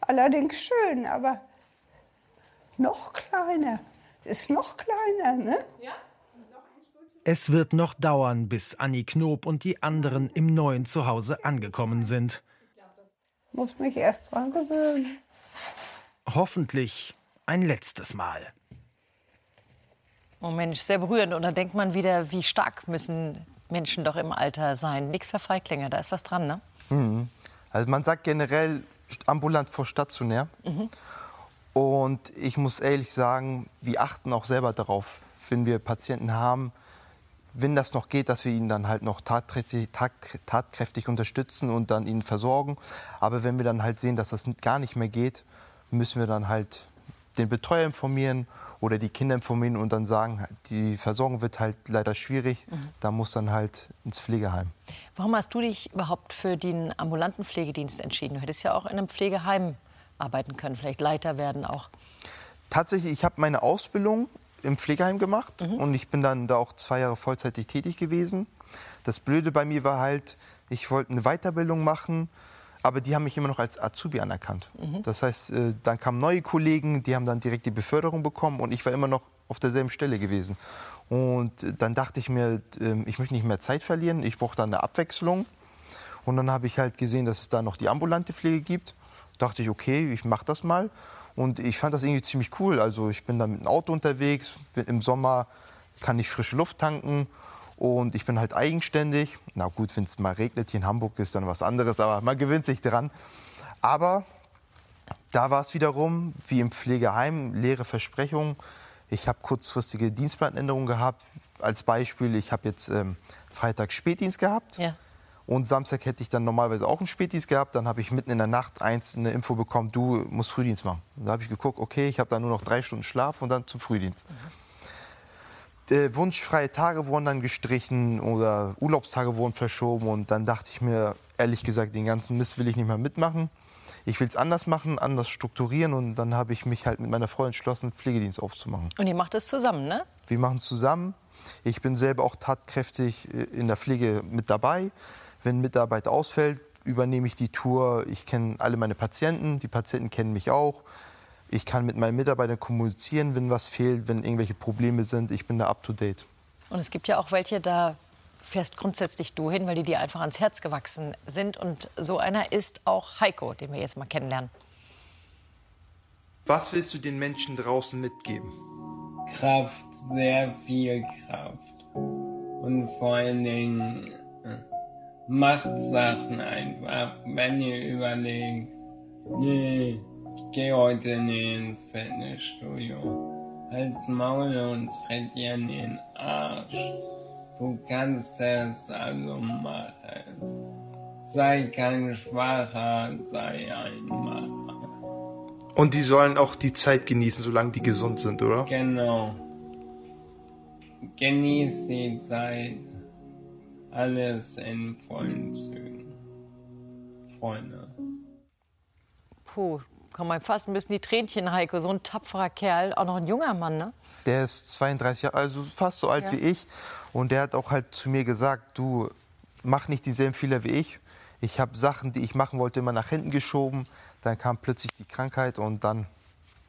Allerdings schön, aber noch kleiner. Ist noch kleiner, ne? Ja. Es wird noch dauern, bis Annie Knob und die anderen im neuen Zuhause angekommen sind. Muss mich erst dran gewöhnen. Hoffentlich ein letztes Mal. Oh Mensch, sehr berührend. Und da denkt man wieder, wie stark müssen Menschen doch im Alter sein. Nichts für Feiglinge, da ist was dran, ne? Mhm. Also man sagt generell ambulant vor stationär. Mhm. Und ich muss ehrlich sagen, wir achten auch selber darauf, wenn wir Patienten haben, wenn das noch geht, dass wir ihn dann halt noch tatkräftig, tat, tatkräftig unterstützen und dann ihn versorgen. Aber wenn wir dann halt sehen, dass das gar nicht mehr geht, müssen wir dann halt den Betreuer informieren oder die Kinder informieren und dann sagen, die Versorgung wird halt leider schwierig. Mhm. Da muss dann halt ins Pflegeheim. Warum hast du dich überhaupt für den ambulanten Pflegedienst entschieden? Du hättest ja auch in einem Pflegeheim arbeiten können, vielleicht Leiter werden auch. Tatsächlich, ich habe meine Ausbildung im Pflegeheim gemacht und ich bin dann da auch zwei Jahre vollzeitig tätig gewesen. Das Blöde bei mir war halt, ich wollte eine Weiterbildung machen, aber die haben mich immer noch als Azubi anerkannt. Mhm. Das heißt, äh, dann kamen neue Kollegen, die haben dann direkt die Beförderung bekommen und ich war immer noch auf derselben Stelle gewesen. Und äh, dann dachte ich mir, äh, ich möchte nicht mehr Zeit verlieren, ich brauche dann eine Abwechslung. Und dann habe ich halt gesehen, dass es da noch die ambulante Pflege gibt. Dachte ich, okay, ich mache das mal. Und ich fand das irgendwie ziemlich cool. Also ich bin dann mit dem Auto unterwegs. Im Sommer kann ich frische Luft tanken. Und ich bin halt eigenständig. Na gut, wenn es mal regnet hier in Hamburg ist dann was anderes, aber man gewöhnt sich dran. Aber da war es wiederum, wie im Pflegeheim, leere Versprechungen. Ich habe kurzfristige Dienstplanänderungen gehabt. Als Beispiel, ich habe jetzt ähm, Freitag Spätdienst gehabt. Ja. Und Samstag hätte ich dann normalerweise auch einen Spätdienst gehabt. Dann habe ich mitten in der Nacht eins eine Info bekommen, du musst Frühdienst machen. Da habe ich geguckt, okay, ich habe dann nur noch drei Stunden Schlaf und dann zum Frühdienst. Äh, wunschfreie Tage wurden dann gestrichen oder Urlaubstage wurden verschoben. Und dann dachte ich mir, ehrlich gesagt, den ganzen Mist will ich nicht mehr mitmachen. Ich will es anders machen, anders strukturieren. Und dann habe ich mich halt mit meiner Frau entschlossen, Pflegedienst aufzumachen. Und ihr macht es zusammen, ne? Wir machen es zusammen. Ich bin selber auch tatkräftig äh, in der Pflege mit dabei. Wenn Mitarbeit ausfällt, übernehme ich die Tour. Ich kenne alle meine Patienten, die Patienten kennen mich auch. Ich kann mit meinen Mitarbeitern kommunizieren, wenn was fehlt, wenn irgendwelche Probleme sind. Ich bin da up to date. Und es gibt ja auch welche, da fährst grundsätzlich du hin, weil die dir einfach ans Herz gewachsen sind. Und so einer ist auch Heiko, den wir jetzt mal kennenlernen. Was willst du den Menschen draußen mitgeben? Kraft, sehr viel Kraft. Und vor allen Dingen äh, macht Sachen einfach, wenn ihr überlegt, nee, ich gehe heute nicht ins Fitnessstudio. Halt's Maul und tritt dir in den Arsch. Du kannst das also machen. Sei kein Schwacher, sei ein Macher. Und die sollen auch die Zeit genießen, solange die gesund sind, oder? Genau. Genieß die Zeit. Alles in vollen Zügen. Freunde. Puh, kommen einem fast ein bisschen die Tränchen, Heiko. So ein tapferer Kerl, auch noch ein junger Mann, ne? Der ist 32 Jahre, also fast so alt Ja. wie ich. Und der hat auch halt zu mir gesagt, du mach nicht dieselben Fehler wie ich. Ich habe Sachen, die ich machen wollte, immer nach hinten geschoben. Dann kam plötzlich die Krankheit und dann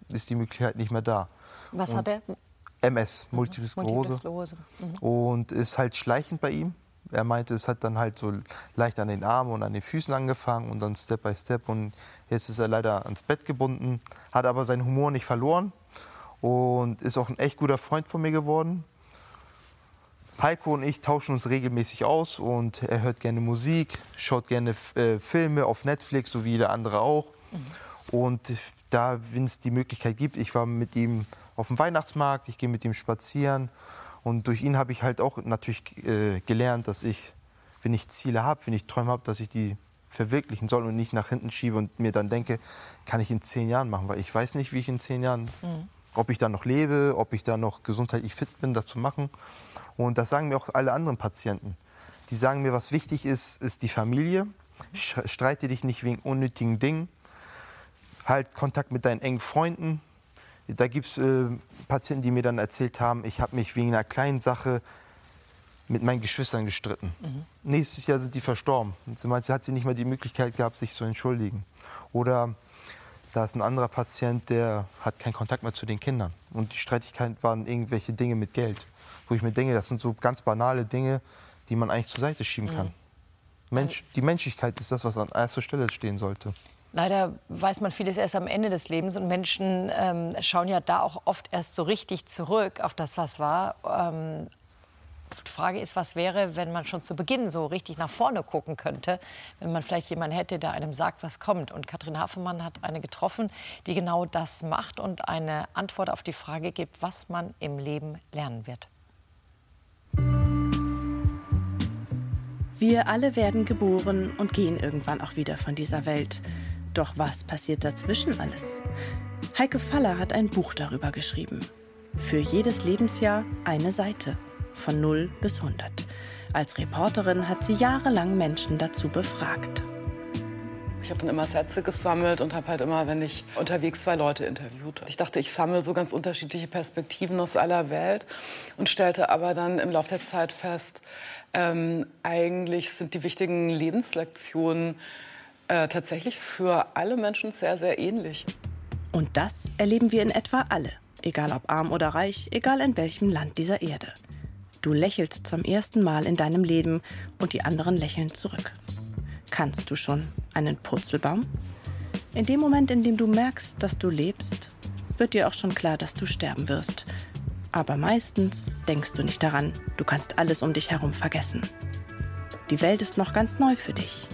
ist die Möglichkeit nicht mehr da. Was und hat er? MS, Multiple Sklerose. Multiple Sklerose. Mhm. Und ist halt schleichend bei ihm. Er meinte, es hat dann halt so leicht an den Armen und an den Füßen angefangen und dann Step by Step. Und jetzt ist er leider ans Bett gebunden, hat aber seinen Humor nicht verloren und ist auch ein echt guter Freund von mir geworden. Heiko und ich tauschen uns regelmäßig aus und er hört gerne Musik, schaut gerne äh, Filme auf Netflix, so wie jeder andere auch. Und da, wenn es die Möglichkeit gibt, ich war mit ihm auf dem Weihnachtsmarkt, ich gehe mit ihm spazieren. Und durch ihn habe ich halt auch natürlich äh, gelernt, dass ich, wenn ich Ziele habe, wenn ich Träume habe, dass ich die verwirklichen soll und nicht nach hinten schiebe und mir dann denke, kann ich in zehn Jahren machen, weil ich weiß nicht, wie ich in zehn Jahren, Mhm. Ob ich da noch lebe, ob ich da noch gesundheitlich fit bin, das zu machen. Und das sagen mir auch alle anderen Patienten. Die sagen mir, was wichtig ist, ist die Familie. Streite dich nicht wegen unnötigen Dingen. Halt Kontakt mit deinen engen Freunden. Da gibt es äh, Patienten, die mir dann erzählt haben, ich habe mich wegen einer kleinen Sache mit meinen Geschwistern gestritten. Nächstes Jahr sind die verstorben. Und sie meint, sie hat sie nicht mehr die Möglichkeit gehabt, sich zu entschuldigen. Oder da ist ein anderer Patient, der hat keinen Kontakt mehr zu den Kindern. Und die Streitigkeit waren irgendwelche Dinge mit Geld. Wo ich mir denke, das sind so ganz banale Dinge, die man eigentlich zur Seite schieben kann. Mensch, die Menschlichkeit ist das, was an erster Stelle stehen sollte. Leider weiß man vieles erst am Ende des Lebens und Menschen ähm, schauen ja da auch oft erst so richtig zurück auf das, was war. Ähm, die Frage ist, was wäre, wenn man schon zu Beginn so richtig nach vorne gucken könnte, wenn man vielleicht jemanden hätte, der einem sagt, was kommt. Und Katrin Hafemann hat eine getroffen, die genau das macht und eine Antwort auf die Frage gibt, was man im Leben lernen wird. Wir alle werden geboren und gehen irgendwann auch wieder von dieser Welt. Doch was passiert dazwischen alles? Heike Faller hat ein Buch darüber geschrieben. Für jedes Lebensjahr eine Seite, von 0 bis 100. Als Reporterin hat sie jahrelang Menschen dazu befragt. Ich habe dann immer Sätze gesammelt und habe halt immer, wenn ich unterwegs war, Leute interviewt. Ich dachte, ich sammle so ganz unterschiedliche Perspektiven aus aller Welt und stellte aber dann im Laufe der Zeit fest, ähm, eigentlich sind die wichtigen Lebenslektionen äh, tatsächlich für alle Menschen sehr, sehr ähnlich. Und das erleben wir in etwa alle, egal ob arm oder reich, egal in welchem Land dieser Erde. Du lächelst zum ersten Mal in deinem Leben und die anderen lächeln zurück. Kannst du schon einen Purzelbaum? In dem Moment, in dem du merkst, dass du lebst, wird dir auch schon klar, dass du sterben wirst. Aber meistens denkst du nicht daran, du kannst alles um dich herum vergessen. Die Welt ist noch ganz neu für dich.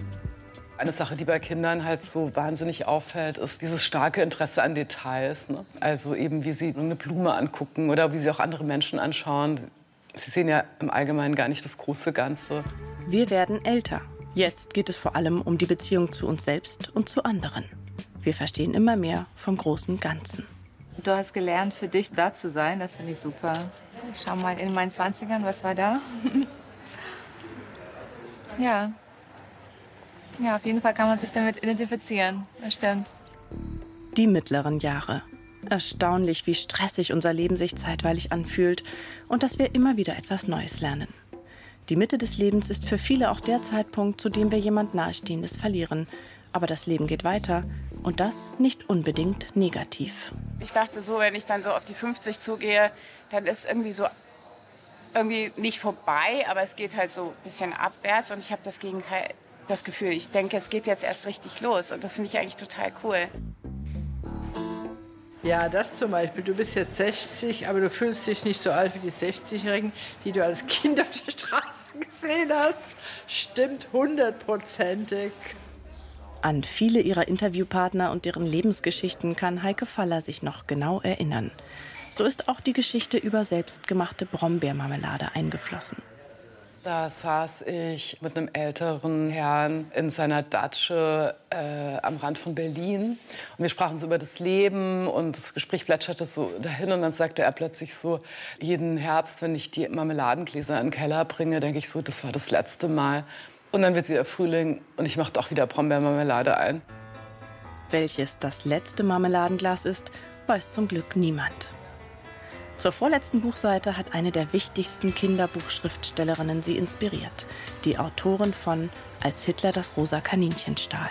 Eine Sache, die bei Kindern halt so wahnsinnig auffällt, ist dieses starke Interesse an Details. Ne? Also eben, wie sie eine Blume angucken oder wie sie auch andere Menschen anschauen. Sie sehen ja im Allgemeinen gar nicht das große Ganze. Wir werden älter Jetzt geht es vor allem um die Beziehung zu uns selbst und zu anderen. Wir verstehen immer mehr vom großen Ganzen. Du hast gelernt, für dich da zu sein. Das finde ich super. Ich schau mal in meinen 20ern, was war da? ja. Ja, auf jeden Fall kann man sich damit identifizieren. Das stimmt. Die mittleren Jahre. Erstaunlich, wie stressig unser Leben sich zeitweilig anfühlt und dass wir immer wieder etwas Neues lernen. Die Mitte des Lebens ist für viele auch der Zeitpunkt, zu dem wir jemand Nahestehendes verlieren. Aber das Leben geht weiter und das nicht unbedingt negativ. Ich dachte so, wenn ich dann so auf die 50 zugehe, dann ist irgendwie so irgendwie nicht vorbei, aber es geht halt so ein bisschen abwärts und ich habe das Gegenteil, das Gefühl, ich denke, es geht jetzt erst richtig los und das finde ich eigentlich total cool. Ja, das zum Beispiel. Du bist jetzt 60, aber du fühlst dich nicht so alt wie die 60-Jährigen, die du als Kind auf der Straße gesehen hast. Stimmt hundertprozentig. An viele ihrer Interviewpartner und deren Lebensgeschichten kann Heike Faller sich noch genau erinnern. So ist auch die Geschichte über selbstgemachte Brombeermarmelade eingeflossen. Da saß ich mit einem älteren Herrn in seiner Datsche äh, am Rand von Berlin. Und wir sprachen so über das Leben und das Gespräch plätscherte so dahin. Und dann sagte er plötzlich so, jeden Herbst, wenn ich die Marmeladengläser in den Keller bringe, denke ich so, das war das letzte Mal. Und dann wird wieder Frühling und ich mache doch wieder Brombeermarmelade ein. Welches das letzte Marmeladenglas ist, weiß zum Glück niemand. Zur vorletzten Buchseite hat eine der wichtigsten Kinderbuchschriftstellerinnen sie inspiriert, die Autorin von Als Hitler das rosa Kaninchen stahl.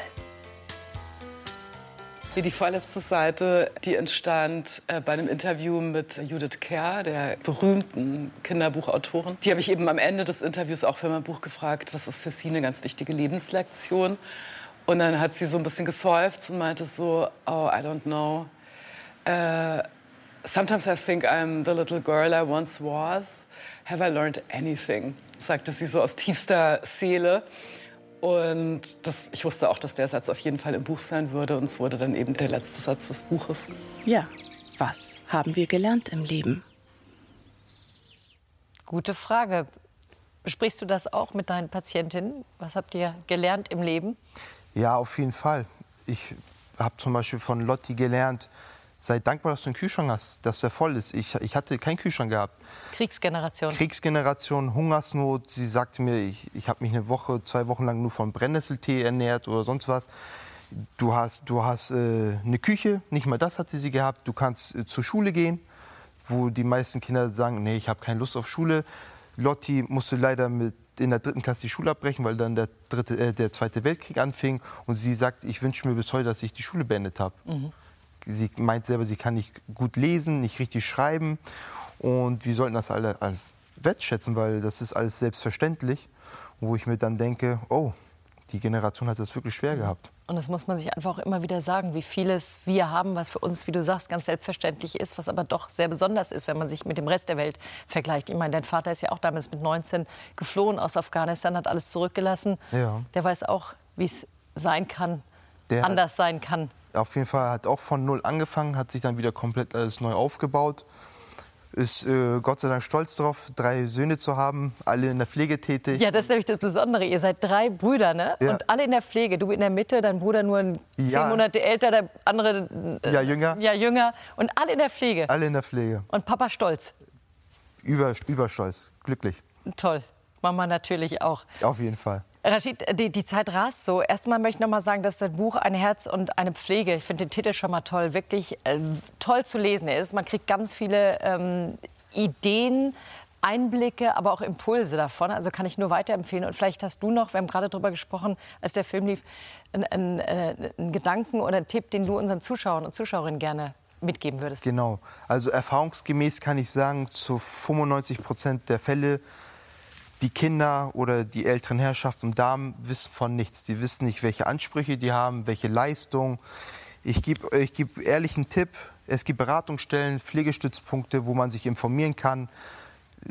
Die vorletzte Seite, die entstand äh, bei einem Interview mit Judith Kerr, der berühmten Kinderbuchautorin. Die habe ich eben am Ende des Interviews auch für mein Buch gefragt, was ist für sie eine ganz wichtige Lebenslektion. Und dann hat sie so ein bisschen gesäuft und meinte so, oh, I don't know. Äh, Sometimes I think I'm the little girl I once was. Have I learned anything? sagte sie so aus tiefster Seele. Und das, ich wusste auch, dass der Satz auf jeden Fall im Buch sein würde. Und es wurde dann eben der letzte Satz des Buches. Ja, was haben wir gelernt im Leben? Gute Frage. Besprichst du das auch mit deinen Patientinnen? Was habt ihr gelernt im Leben? Ja, auf jeden Fall. Ich habe zum Beispiel von Lotti gelernt, sei dankbar, dass du einen Kühlschrank hast, dass der voll ist. Ich, ich hatte keinen Kühlschrank gehabt. Kriegsgeneration. Kriegsgeneration, Hungersnot. Sie sagte mir, ich, ich habe mich eine Woche, zwei Wochen lang nur von Brennnesseltee ernährt oder sonst was. Du hast, du hast äh, eine Küche, nicht mal das hatte sie gehabt. Du kannst äh, zur Schule gehen, wo die meisten Kinder sagen, nee, ich habe keine Lust auf Schule. Lotti musste leider mit in der dritten Klasse die Schule abbrechen, weil dann der, dritte, äh, der Zweite Weltkrieg anfing. Und sie sagt, ich wünsche mir bis heute, dass ich die Schule beendet habe. Mhm sie meint selber, sie kann nicht gut lesen, nicht richtig schreiben. Und wir sollten das alle als wertschätzen, weil das ist alles selbstverständlich. Wo ich mir dann denke, oh, die Generation hat das wirklich schwer gehabt. Und das muss man sich einfach auch immer wieder sagen, wie vieles wir haben, was für uns, wie du sagst, ganz selbstverständlich ist, was aber doch sehr besonders ist, wenn man sich mit dem Rest der Welt vergleicht. Ich meine, dein Vater ist ja auch damals mit 19 geflohen aus Afghanistan, hat alles zurückgelassen. Ja. Der weiß auch, wie es sein kann, der anders sein kann auf jeden Fall hat auch von null angefangen, hat sich dann wieder komplett alles neu aufgebaut. Ist äh, Gott sei Dank stolz darauf, drei Söhne zu haben, alle in der Pflege tätig. Ja, das ist nämlich das Besondere. Ihr seid drei Brüder, ne? Ja. Und alle in der Pflege. Du in der Mitte, dein Bruder nur ja. zehn Monate älter, der andere äh, ja, jünger. Ja, jünger. Und alle in der Pflege. Alle in der Pflege. Und Papa stolz. Über, überstolz, glücklich. Toll. Mama natürlich auch. Auf jeden Fall. Rashid, die, die Zeit rast so. Erstmal möchte ich noch mal sagen, dass das Buch Ein Herz und eine Pflege, ich finde den Titel schon mal toll, wirklich äh, toll zu lesen ist. Man kriegt ganz viele ähm, Ideen, Einblicke, aber auch Impulse davon. Also kann ich nur weiterempfehlen. Und vielleicht hast du noch, wir haben gerade darüber gesprochen, als der Film lief, einen, einen, äh, einen Gedanken oder einen Tipp, den du unseren Zuschauern und Zuschauerinnen gerne mitgeben würdest. Genau. Also erfahrungsgemäß kann ich sagen, zu 95 Prozent der Fälle die Kinder oder die älteren Herrschaften und Damen wissen von nichts. Die wissen nicht, welche Ansprüche die haben, welche Leistung. Ich gebe ich geb ehrlich einen Tipp. Es gibt Beratungsstellen, Pflegestützpunkte, wo man sich informieren kann.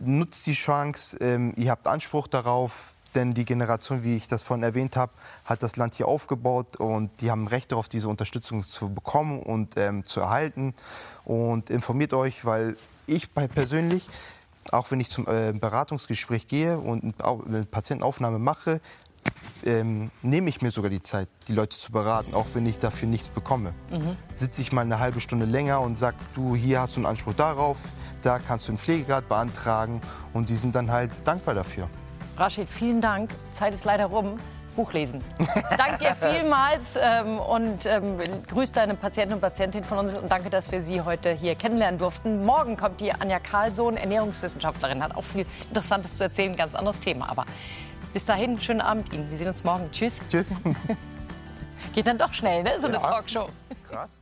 Nutzt die Chance. Ähm, ihr habt Anspruch darauf, denn die Generation, wie ich das vorhin erwähnt habe, hat das Land hier aufgebaut und die haben Recht darauf, diese Unterstützung zu bekommen und ähm, zu erhalten. Und informiert euch, weil ich persönlich auch wenn ich zum äh, Beratungsgespräch gehe und eine Patientenaufnahme mache, ähm, nehme ich mir sogar die Zeit, die Leute zu beraten, auch wenn ich dafür nichts bekomme. Mhm. Sitze ich mal eine halbe Stunde länger und sage, du, hier hast du einen Anspruch darauf, da kannst du einen Pflegegrad beantragen und die sind dann halt dankbar dafür. Rashid, vielen Dank. Zeit ist leider rum. Buch lesen. danke dir vielmals ähm, und ähm, grüß deine Patienten und Patientin von uns und danke, dass wir Sie heute hier kennenlernen durften. Morgen kommt die Anja Karlsohn, Ernährungswissenschaftlerin, hat auch viel Interessantes zu erzählen, ganz anderes Thema. Aber bis dahin, schönen Abend Ihnen. Wir sehen uns morgen. Tschüss. Tschüss. Geht dann doch schnell, ne? So eine Talkshow. Krass.